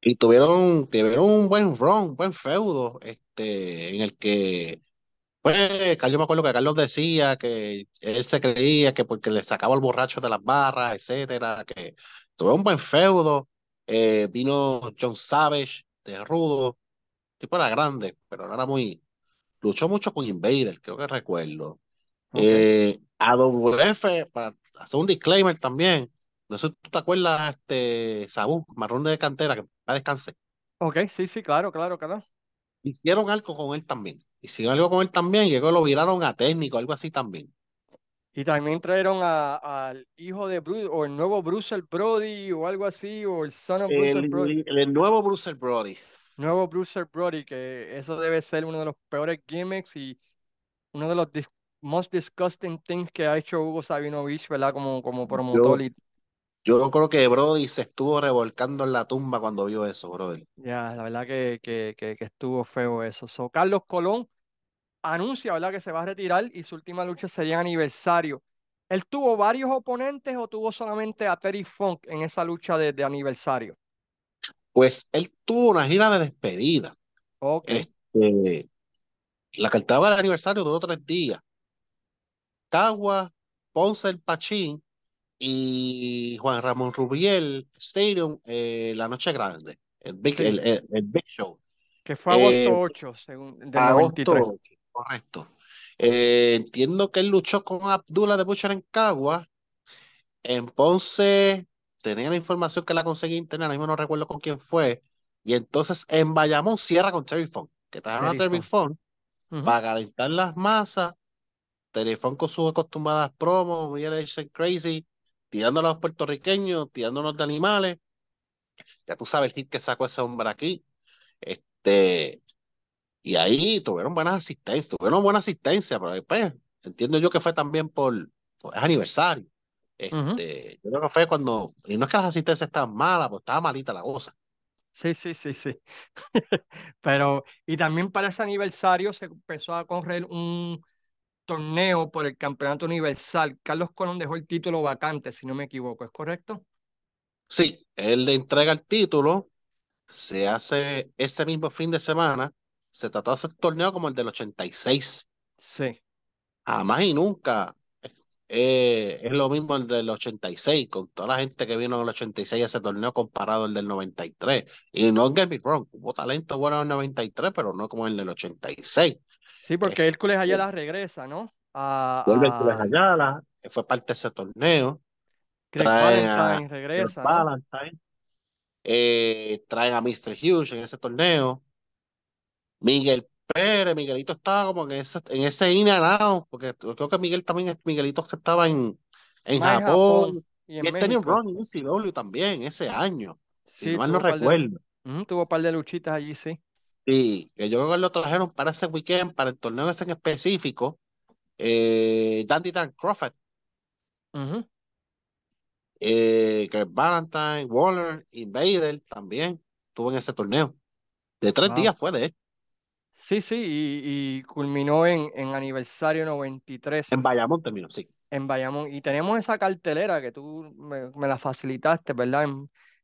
Y tuvieron, tuvieron un buen run, un buen feudo, este, en el que, pues, Carlos, yo me acuerdo que Carlos decía que él se creía que porque le sacaba el borracho de las barras, etcétera, que tuvo un buen feudo. Eh, vino John Savage de Rudo, tipo era grande, pero no era muy, luchó mucho con Invader, creo que recuerdo. Ok. Eh, AWF, para hacer un disclaimer también, no sé si tú te acuerdas, este, Sabu, marrón de cantera, que va a descanse. Ok, sí, sí, claro, claro, claro. Hicieron algo con él también. Hicieron algo con él también y luego lo viraron a técnico, algo así también. Y también trajeron al hijo de Bruce, o el nuevo Bruce Brody, o algo así, o el son of Bruce Brody. El, el nuevo Bruce Brody. Nuevo Bruce Brody, que eso debe ser uno de los peores gimmicks y uno de los dis- most disgusting things que ha hecho Hugo Sabinovich, ¿verdad? Como, como promotor. Yo, creo que Brody se estuvo revolcando en la tumba cuando vio eso, brother. ya, la verdad que, que, que, que estuvo feo eso. So, Carlos Colón anuncia, ¿verdad? Que se va a retirar y su última lucha sería en aniversario. ¿Él tuvo varios oponentes o tuvo solamente a Terry Funk en esa lucha de, de aniversario? Pues él tuvo una gira de despedida. Ok, Este, la cartaba del aniversario duró tres días. Cagua, Ponce el Pachín y Juan Ramón Rubiel Stadium, eh, la noche grande, el Big, el, sí, el- el Big Show. que fue Eh, agosto 8 según, 93. agosto 8, correcto. Eh, entiendo que él luchó con Abdullah de Butcher en Cagua. En Ponce tenía la información que la conseguí internet, ahora mismo no recuerdo con quién fue. Y entonces en Bayamón cierra con Terry Funk, que trajeron a Terry Funk. Funk Ujú, para calentar las masas. Terry Funk con sus acostumbradas promos, Miguel. Crazy, tirando a los puertorriqueños, tirándonos de animales. Ya tú sabes el hit que sacó ese hombre aquí. Este, y ahí tuvieron buenas asistencias, tuvieron buena asistencia, pero después entiendo yo que fue también por, por- es aniversario. Este, yo creo que fue cuando, y no es que las asistencias estaban malas, pues estaba malita la cosa. Sí, sí, sí, sí. (laughs) Pero, y también para ese aniversario se empezó a correr un torneo por el Campeonato Universal. Carlos Colón dejó el título vacante, si no me equivoco, ¿es correcto? Sí, él le entrega el título, se hace ese mismo fin de semana, se trató de hacer torneo como el del 86. Sí. Jamás y nunca. eh, es lo mismo el del 86, con toda la gente que vino en el 86 a ese torneo comparado al del 93. Y no get me wrong, hubo talento bueno en el 93, pero no como el del 86. Sí, porque Este, Hércules Ayala regresa, ¿no? vuelve el Colegio A, a Ayala, que fue parte de ese torneo. A Valentine Greg regresa, ¿no? Valentine, eh, traen a Mr. Hughes en ese torneo. Miguel Pérez, Miguelito estaba como en ese, en ese in porque creo que Miguel también, Miguelito que estaba en, en Japón Japón, y y en él tenía un run en UCW también ese año, si Sí, no mal no de, recuerdo. tuvo un par de luchitas allí, sí. Sí, que yo creo que lo trajeron para ese weekend, para el torneo ese en específico, eh, Dandy Dan Crawford, eh, Greg Valentine, Waller, Invader también, estuvo en ese torneo. De tres Wow. días fue de él, Sí, sí, y, y culminó en, en aniversario 93 en Bayamón terminó, sí. en Bayamón. Y tenemos esa cartelera que tú me, me la facilitaste, ¿verdad?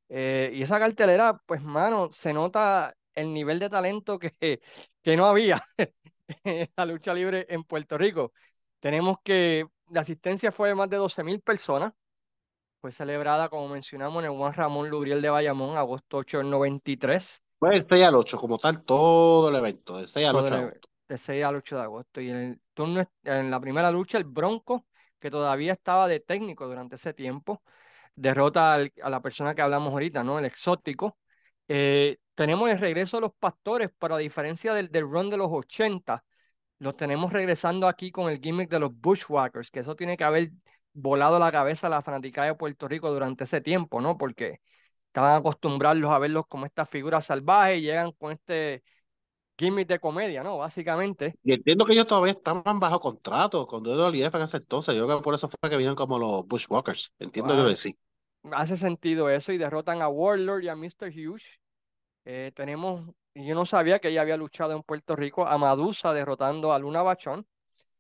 Eh, y esa cartelera, pues, mano, se nota el nivel de talento que, (laughs) que no había (laughs) en la lucha libre en Puerto Rico. Tenemos que la asistencia fue de más de 12 mil personas. Fue celebrada, como mencionamos, en el Juan Ramón Lubriel de Bayamón, agosto 8 del 93. Fue del 6 al 8, como tal, todo el evento, del 6 al todo 8 de agosto. de 6 al 8 de agosto. Y en el turno, en la primera lucha, el Bronco, que todavía estaba de técnico durante ese tiempo, derrota al- a la persona que hablamos ahorita, ¿no? El exótico. Eh, tenemos el regreso de los pastores, pero a diferencia del, del run de los 80, los tenemos regresando aquí con el gimmick de los Bushwhackers, que eso tiene que haber volado la cabeza a la fanaticada de Puerto Rico durante ese tiempo, ¿no? Porque estaban acostumbrados a verlos como estas figuras salvajes y llegan con este gimmick de comedia, ¿no? Básicamente. Y entiendo que ellos todavía estaban bajo contrato con WWF en ese entonces. Yo creo que por eso fue que vinieron como los Bushwalkers. Entiendo yo Ah, que sí. hace sentido eso y derrotan a Warlord y a Mr. Hughes. Eh, tenemos, yo no sabía que ella había luchado en Puerto Rico, a Madusa derrotando a Luna Bachón.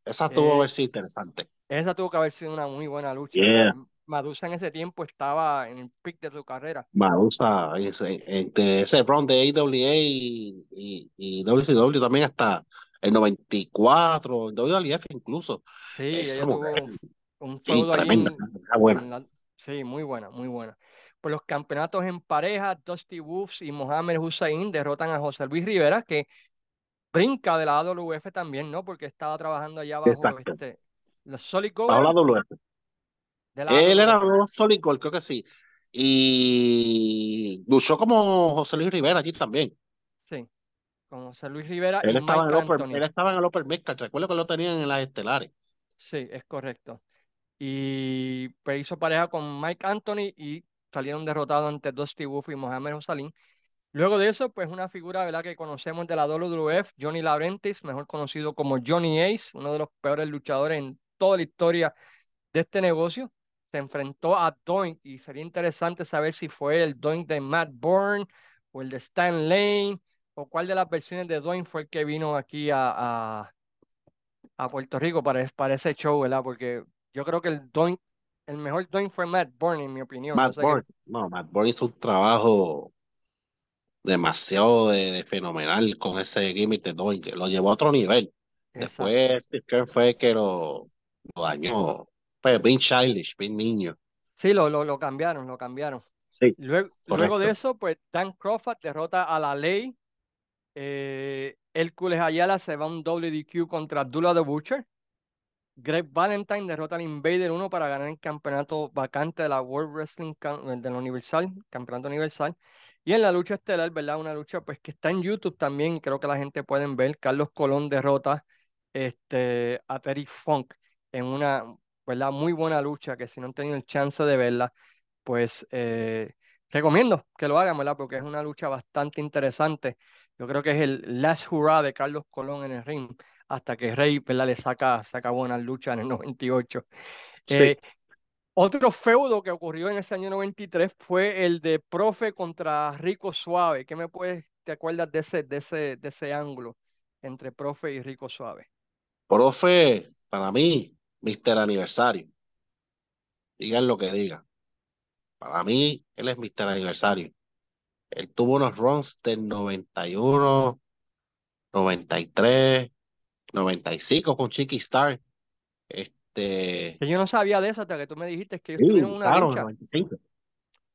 Esa tuvo que Eh, haber sido interesante. esa tuvo que haber sido una muy buena lucha, Yeah. Madusa en ese tiempo estaba en el pic de su carrera. Marusa, ese, entre ese run de AWA y, y, y WCW también hasta el 94, en WWF incluso. Sí, ella tuvo mujer, un, feudo tremenda, buena. la... Sí, muy buena, muy buena. Por los campeonatos en pareja, Dusty Wolves y Mohamed Hussein derrotan a José Luis Rivera, que brinca de la AWF también, ¿no? Porque estaba trabajando allá bajo Exacto. este, los Solid Gold. De la Él era Gold, creo que sí. Y luchó como José Luis Rivera allí también. Sí, con José Luis Rivera Él y estaba en el Anthony. él estaba en el upper midcard. Recuerdo que lo tenían en las estelares. Sí, es correcto. Y pues, hizo pareja con Mike Anthony y salieron derrotados ante Dusty Wolf y Mohamed Hussein. Luego de eso, pues una figura, ¿verdad? que conocemos de la WWF, Johnny Laurentis, mejor conocido como Johnny Ace, uno de los peores luchadores en toda la historia de este negocio. Se enfrentó a Doink y sería interesante saber si fue el Doink de Matt Bourne o el de Stan Lane o cuál de las versiones de Doink fue el que vino aquí a, a, a Puerto Rico para, para ese show, ¿verdad? Porque yo creo que el Doink, el mejor Doink fue Matt Bourne, en mi opinión. Matt que, Bourne. No, Matt Bourne hizo un trabajo demasiado de, de fenomenal con ese gimmick de Doink. Lo llevó a otro nivel. exacto. Después Steve Kerr fue el que lo, lo dañó. Fue bien childish, bien niño. Sí, lo, lo, lo cambiaron, lo cambiaron. Sí, Luego, luego de eso, pues Dan Crawford derrota a la ley. Eh, Hércules Ayala se va a un WDQ contra Abdullah the Butcher. Greg Valentine derrota al Invader 1 para ganar el campeonato vacante de la World Wrestling Cam- de la Universal, campeonato universal. Y en la lucha estelar, ¿verdad? Una lucha pues que está en YouTube también, creo que la gente puede ver. Carlos Colón derrota este, a Terry Funk en una, ¿verdad? Muy buena lucha que si no han tenido el chance de verla, pues eh, recomiendo que lo hagan, ¿verdad? Porque es una lucha bastante interesante. Yo creo que es el last hurrah de Carlos Colón en el ring hasta que Rey, ¿verdad? Le saca, saca buena lucha en el (laughs) 98. Sí. Eh, otro feudo que ocurrió en ese año 93 fue el de Profe contra Rico Suave. ¿Qué me puedes, te acuerdas de ese, de ese, de ese ángulo entre Profe y Rico Suave? Profe, para mí, Mr. Aniversario. Digan lo que digan. Para mí, él es Mr. Aniversario. Él tuvo unos runs del 91, 93, 95 con Chiqui Star. Este, Que yo no sabía de eso hasta que tú me dijiste que ellos sí, tuvieron una lucharon en el lucha. 95. Wow.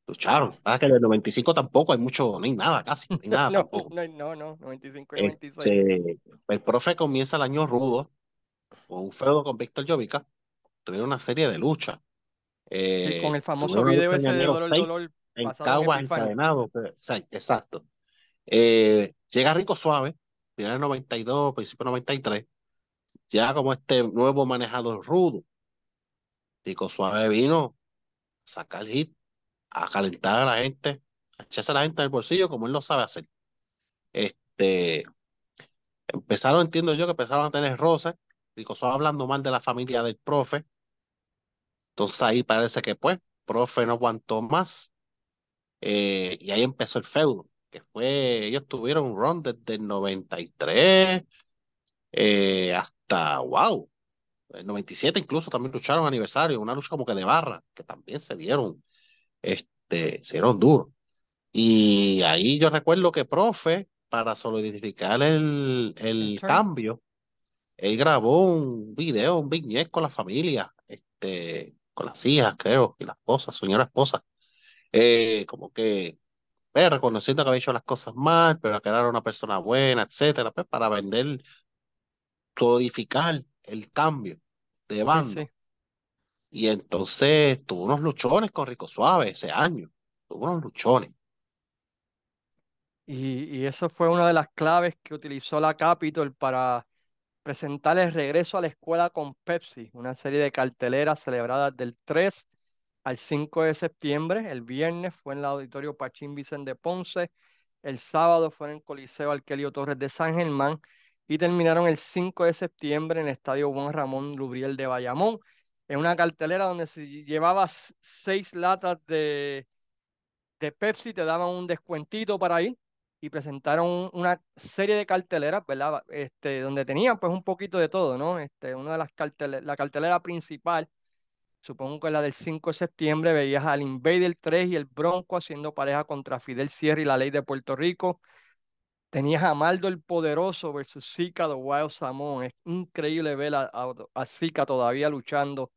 Lucharon. Pasa que en el 95 tampoco hay mucho, ni nada casi, ni (laughs) nada No, tampoco. no, no, no, 95 y 96. Este, el profe comienza el año rudo, con un feudo con Víctor Llovica. Tuvieron una serie de luchas. Con Eh, el famoso tuvieron una video ese de dolor, 6 dolor, en Epifanio. encadenado. pero- o sea, exacto. Eh, llega Rico Suave, final del 92, principio del 93, ya como este nuevo manejador rudo. Rico Suave vino a sacar hit, a calentar a la gente, a echarse a la gente en el bolsillo como él lo sabe hacer. Este, empezaron, entiendo yo, que empezaron a tener roces, Rico Suave hablando mal de la familia del profe. Entonces ahí parece que pues, profe no aguantó más. eh, y ahí empezó el feudo, que fue, ellos tuvieron un run desde el 93 eh, hasta, wow, el 97 incluso también lucharon aniversario, una lucha como que de barra, que también se dieron, este, se dieron duro. Y ahí yo recuerdo que profe, para solidificar el, El el cambio, él grabó un video, un viñet con la familia, este, con las hijas, creo, y la esposa, señora esposa, eh, como que reconociendo que había hecho las cosas mal, pero que era una persona buena, etcétera, pues para vender, codificar el cambio de sí. Y entonces tuvo unos luchones con Rico Suave ese año, tuvo unos luchones. Y, y eso fue una de las claves que utilizó la Capitol para presentar el regreso a la escuela con Pepsi, una serie de carteleras celebradas del 3 al 5 de septiembre. El viernes fue en el Auditorio Pachín Vicente de Ponce, el sábado fue en el Coliseo Arquelio Torres de San Germán y terminaron el 5 de septiembre en el Estadio Juan Ramón Lubriel de Bayamón, en una cartelera donde si llevabas seis latas de, de Pepsi te daban un descuentito para ir y presentaron un- una serie de carteleras, ¿verdad? Este, donde tenían pues un poquito de todo, ¿no? Este, una de las carteleras, la cartelera principal, supongo que la del 5 de septiembre, veías al Invader 3 y el Bronco haciendo pareja contra Fidel Sierra y la Ley de Puerto Rico. Tenías a Maldo el Poderoso versus Zika de Wild Samoan. Es increíble ver a, a, a Zika todavía luchando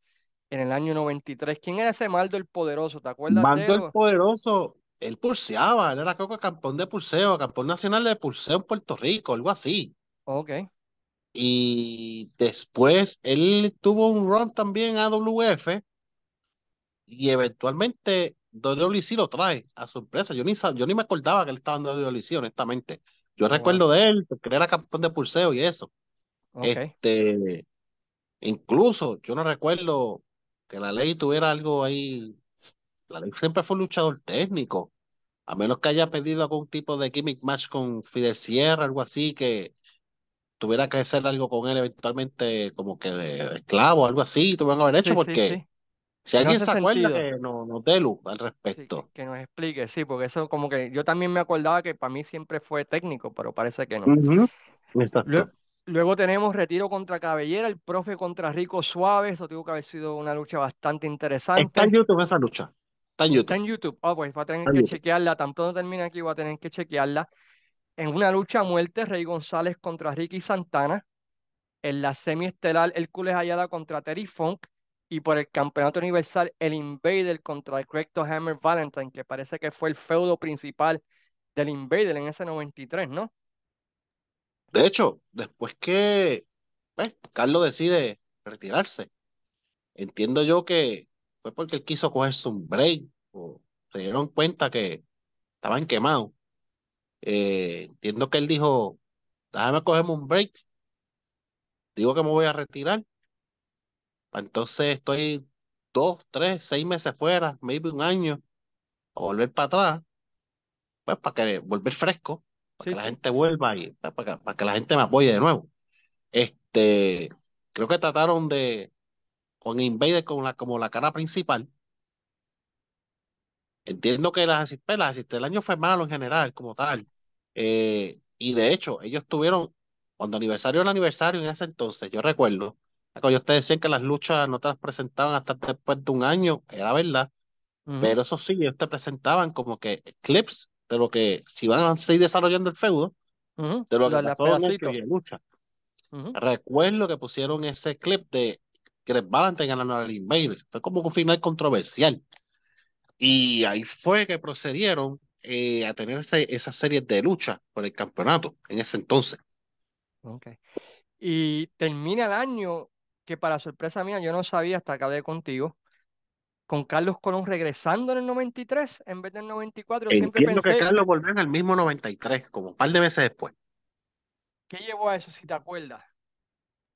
en el año 93. ¿Quién era ese Maldo el Poderoso? ¿Te acuerdas de Mando él? el Poderoso, él pulseaba, él era creo que campeón de pulseo, campeón nacional de pulseo en Puerto Rico, algo así. Ok, Y después él tuvo un run también a WF y eventualmente WC lo trae a su empresa. Yo ni, yo ni me acordaba que él estaba en WC, honestamente. Yo wow, recuerdo de él porque él era campeón de pulseo y eso. ok. Este, incluso yo no recuerdo que la ley tuviera algo ahí. La ley siempre fue un luchador técnico. A menos que haya pedido algún tipo de gimmick match con Fidel Sierra, algo así, que tuviera que hacer algo con él eventualmente, como que de esclavo, algo así, tuvieron que haber hecho, Sí, porque sí. si no alguien se acuerda, sentido. que no, no dé luz al que, respecto. que nos explique, sí, porque eso como que yo también me acordaba que para mí siempre fue técnico, pero parece que no. Exacto. Luego tenemos Retiro contra Cabellera, el profe contra Rico Suave, eso tuvo que haber sido una lucha bastante Está en interesante. YouTube esa lucha. Está en Está YouTube. en YouTube. Ah, pues va a tener Está en que YouTube. chequearla, tan pronto termine aquí, voy a tener que chequearla. En una lucha a muerte, Rey González contra Ricky Santana. En la semiestelar, Hércules Ayala contra Terry Funk. Y por el campeonato universal, el Invader contra el Crecto Hammer Valentine, que parece que fue el feudo principal del Invader en ese 93, ¿no? De hecho, después que pues, Carlos decide retirarse, entiendo yo que fue porque él quiso cogerse un break o se dieron cuenta que estaban quemados. Eh, entiendo que él dijo, déjame cogerme un break, digo que me voy a retirar, entonces estoy dos, tres, seis meses fuera, maybe un año, a volver para atrás, pues para que volver fresco, para Sí, que la sí. gente vuelva y pues, para que, para que la gente me apoye de nuevo. Este, creo que trataron de, con Invader como la, como la cara principal. Entiendo que las asist- pues, las asist- el año fue malo en general, como tal. Eh, y de hecho, ellos tuvieron, cuando aniversario el aniversario en ese entonces, yo recuerdo, cuando ustedes decían que las luchas no te las presentaban hasta después de un año, era verdad, Ujú, pero eso sí, ellos te presentaban como que clips de lo que, si van a seguir desarrollando el feudo, ujú. de lo que los pasó en el de lucha. Ujú, Recuerdo que pusieron ese clip de Greg Valentine ganando al Invader. Fue como un final controversial. Y ahí fue que procedieron eh, a tener esa serie de lucha por el campeonato en ese entonces. Okay. Y termina el año que para sorpresa mía yo no sabía hasta que hablé contigo, con Carlos Colón regresando en el 93 en vez del 94. Yo siempre Entiendo que pensé, Carlos volvió en el mismo 93, como un par de meses después. ¿qué llevó a eso si te acuerdas?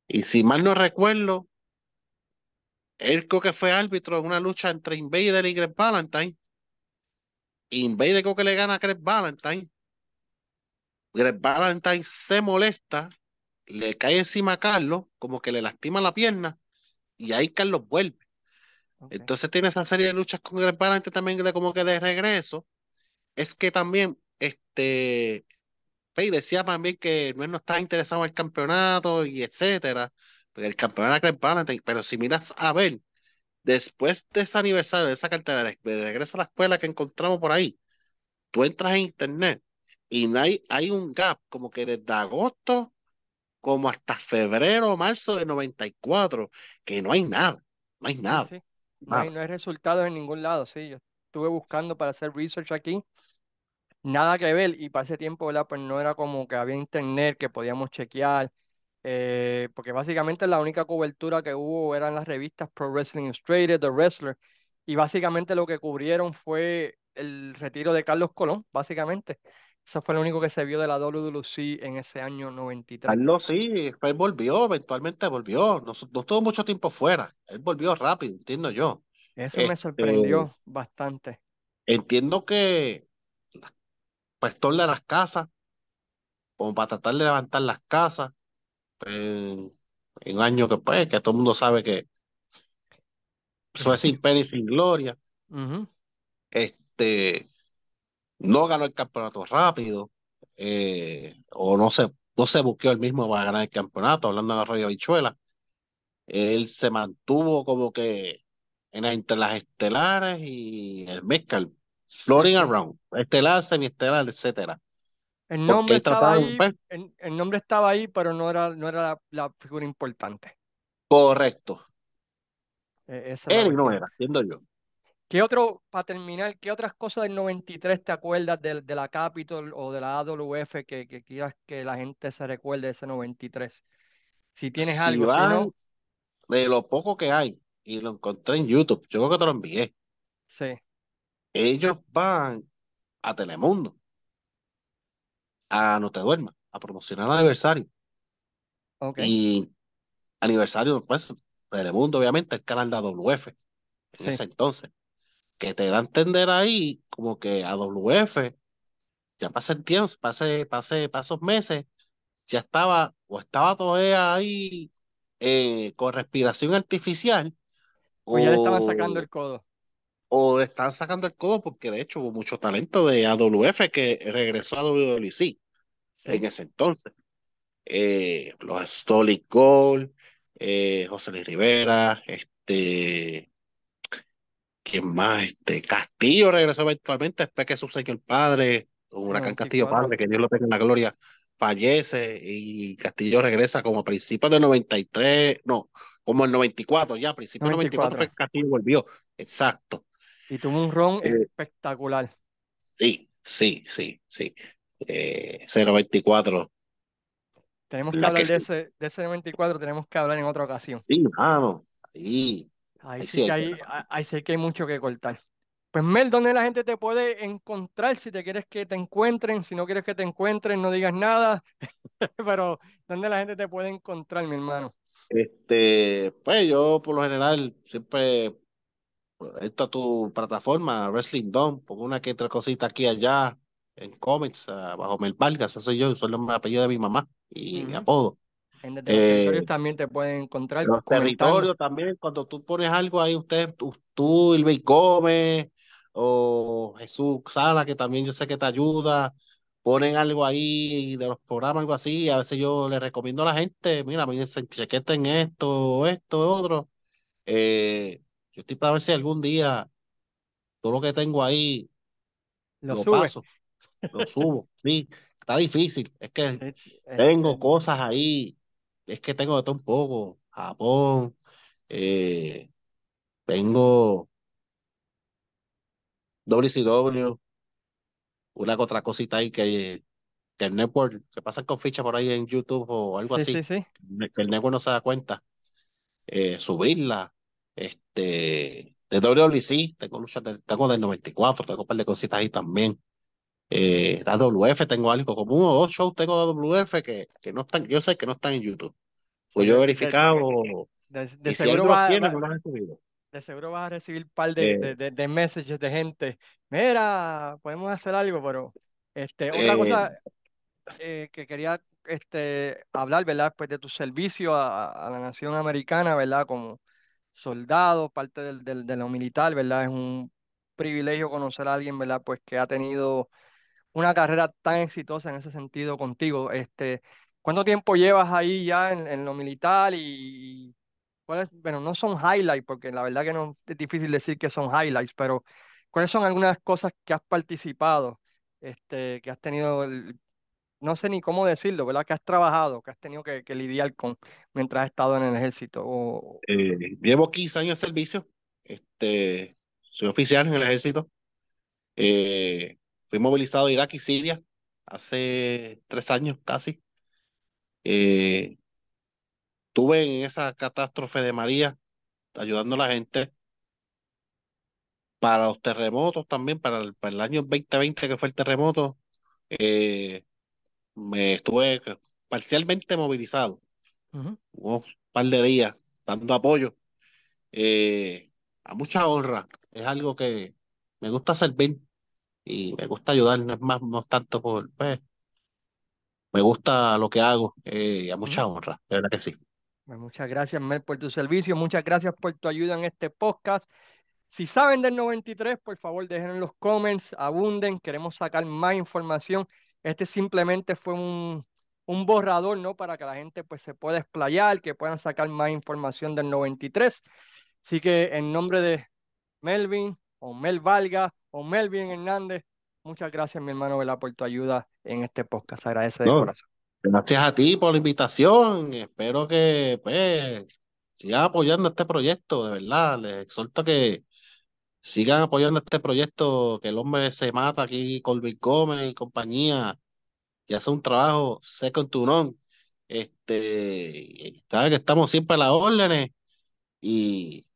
Y si mal no recuerdo, él creo que fue árbitro en una lucha entre Invader y Greg Valentine. Invader creo que le gana a Greg Valentine. Greg Valentine se molesta, le cae encima a Carlos, como que le lastima la pierna, y ahí Carlos vuelve. Okay. Entonces tiene esa serie de luchas con Greg Valentine también de como que de regreso. Es que también, este, Pey decía también que no, no estaba interesado en el campeonato y etcétera, porque el campeonato era Greg Valentine, pero si miras a ver, después de ese aniversario, de esa cartera de, regreso a la escuela que encontramos por ahí, tú entras en internet y no hay, hay un gap como que desde agosto como hasta febrero o marzo de 94, que no hay nada, no hay Sí, nada. sí. No hay, nada. no hay resultados en ningún lado, sí. Yo estuve buscando para hacer research aquí, nada que ver, y para ese tiempo, ¿verdad? Pues no era como que había internet que podíamos chequear, eh, porque básicamente la única cobertura que hubo eran las revistas Pro Wrestling Illustrated, The Wrestler, y básicamente lo que cubrieron fue el retiro de Carlos Colón, básicamente. Eso fue lo único que se vio de la WWC en ese año 93. Carlos sí, él volvió, eventualmente volvió, no, no estuvo mucho tiempo fuera, él volvió rápido, entiendo yo. Eso me Este, sorprendió bastante. entiendo que pues de las casas, como para tratar de levantar las casas, en, en un año que pues, que todo el mundo sabe que eso es sin pena y sin gloria. Este, no ganó el campeonato rápido, eh, o no se, no se buqueó el mismo para ganar el campeonato, hablando de Arroyo Bichuela. Él se mantuvo como que en, entre las estelares y el mezcal, floating around, estelar, semiestelar, etcétera. El nombre estaba ahí, pues, el, el nombre estaba ahí, pero no era, no era la, la figura importante. correcto. E- la Él no era, entiendo yo. ¿Qué otro, para terminar, qué otras cosas del 93 te acuerdas de, de la Capitol o de la AWF que, que quieras que la gente se recuerde de ese 93? Si tienes Si algo, si no, de lo poco que hay, y lo encontré en YouTube, yo creo que te lo envié, sí, ellos van a Telemundo, a No Te Duermas, a promocionar el aniversario. Y aniversario, pues, Telemundo, obviamente, el canal de AWF en sí. ese entonces, que te da a entender ahí como que AWF, ya pasa el tiempo, pase, pase, pasos meses, ya estaba, o estaba todavía ahí eh, con respiración artificial, Pues ya le estaban o, sacando el codo. o están sacando el codo, porque de hecho hubo mucho talento de AWF que regresó a WWC en ese entonces. Eh, los Stolic Gold, eh, José Luis Rivera, este, ¿quién más? Este, Castillo regresó eventualmente después que su señor padre, Huracán Castillo 94. padre, que Dios lo tenga en la gloria, fallece y Castillo regresa como a principios del 93, no, como el 94, ya a principios del 94 fue 94. que Castillo volvió, exacto. Y tuvo un ron Eh, espectacular. sí, sí, sí, sí. Eh, 024, Tenemos que la hablar que de sí. ese, de ese 94, tenemos que hablar en otra ocasión. Sí, mano, ahí, Ahí ahí sí sí que hay ahí sí que hay mucho que cortar. Pues Mel, ¿dónde la gente te puede encontrar? Si te quieres que te encuentren, si no quieres que te encuentren, no digas nada. (laughs) Pero, ¿dónde la gente te puede encontrar, mi hermano? Este, pues yo por lo general siempre entro a tu plataforma, Wrestling Dome, pongo una que otra cosita aquí y allá en cómics, bajo Mel Vargas, ese soy yo, soy el nombre- apellido de mi mamá y mi Ujú. apodo. En los Eh, Territorios también te pueden encontrar los territorios también, cuando tú pones algo ahí, usted, tú, tú Ilvey Gómez o Jesús Sala, que también yo sé que te ayuda, ponen algo ahí de los programas, algo así, a veces yo le recomiendo a la gente, mira, me dicen, chequeten esto, esto, otro. Eh, yo estoy para ver si algún día todo lo que tengo ahí Lo lo sube. paso, lo subo. Sí, está difícil. Es que tengo cosas ahí, es que tengo de todo un poco. Japón, Eh, tengo WCW, una otra cosita ahí que, que el network, que pasa con ficha por ahí en YouTube o algo Sí, sí, así, sí. que el network no se da cuenta. Eh, subirla. Este, de WWC, tengo luchas tengo del 94, tengo un par de cositas ahí también. Eh, la WF tengo algo, como uno o dos shows tengo de WF que, que no están, yo sé que no están en YouTube. Pues yo he de, de- de- verificado de- y seguro alguien los va, tiene, va- no los han subido. de seguro vas a recibir un par de, Eh, de, de, messages de gente. Mira, podemos hacer algo, pero este, otra eh, cosa eh, que quería este, hablar, ¿verdad? Pues de tu servicio a, a la nación americana, ¿verdad? Como soldado, parte del, del- de lo militar, ¿verdad? Es un privilegio conocer a alguien, ¿verdad? Pues que ha tenido una carrera tan exitosa en ese sentido contigo. Este, ¿cuánto tiempo llevas ahí ya en, en lo militar y cuáles, bueno, no son highlights, porque la verdad que no es difícil decir que son highlights, pero ¿cuáles son algunas cosas que has participado, este, que has tenido, el- no sé ni cómo decirlo, ¿verdad? Que has trabajado, que has tenido que, que lidiar con mientras has estado en el ejército. O, eh, llevo 15 años de servicio. Este, soy oficial en el ejército. Eh, fui movilizado a Irak y Siria hace tres años casi. Eh, estuve en esa catástrofe de María ayudando a la gente para los terremotos también, para el, para el año 2020 que fue el terremoto. eh, me estuve parcialmente movilizado, Ujú, un par de días dando apoyo eh, a mucha honra. Es algo que me gusta servir y me gusta ayudar, no es más, no es tanto por, pues, me gusta lo que hago eh, a mucha honra, de verdad que sí. Pues muchas gracias, Mel, por tu servicio. Muchas gracias por tu ayuda en este podcast. Si saben del 93, por favor, dejen en los comments, abunden, queremos sacar más información. Este simplemente fue un, un borrador, ¿no? Para que la gente pues se pueda explayar, que puedan sacar más información del 93. Así que en nombre de Melvin o Mel Valga o Melvin Hernández, muchas gracias, mi hermano, ¿verdad? por tu ayuda en este podcast. Agradece de No, corazón. gracias a ti por la invitación. Espero que pues sigan apoyando este proyecto, de verdad. Les exhorto que sigan apoyando este proyecto, que el hombre se mata aquí, Colby Gómez y compañía, y hace un trabajo second to none. Este, sabe que estamos siempre a las órdenes y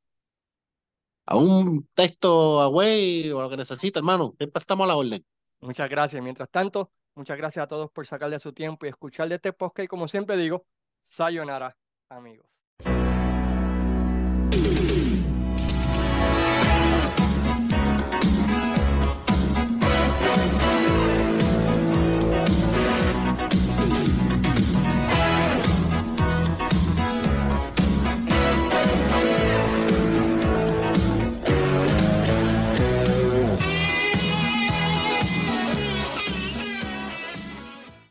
a un texto away o lo que necesite, hermano, siempre estamos a la orden. Muchas gracias. Mientras tanto, muchas gracias a todos por sacarle su tiempo y escuchar de este podcast. Y como siempre digo, sayonara, amigos.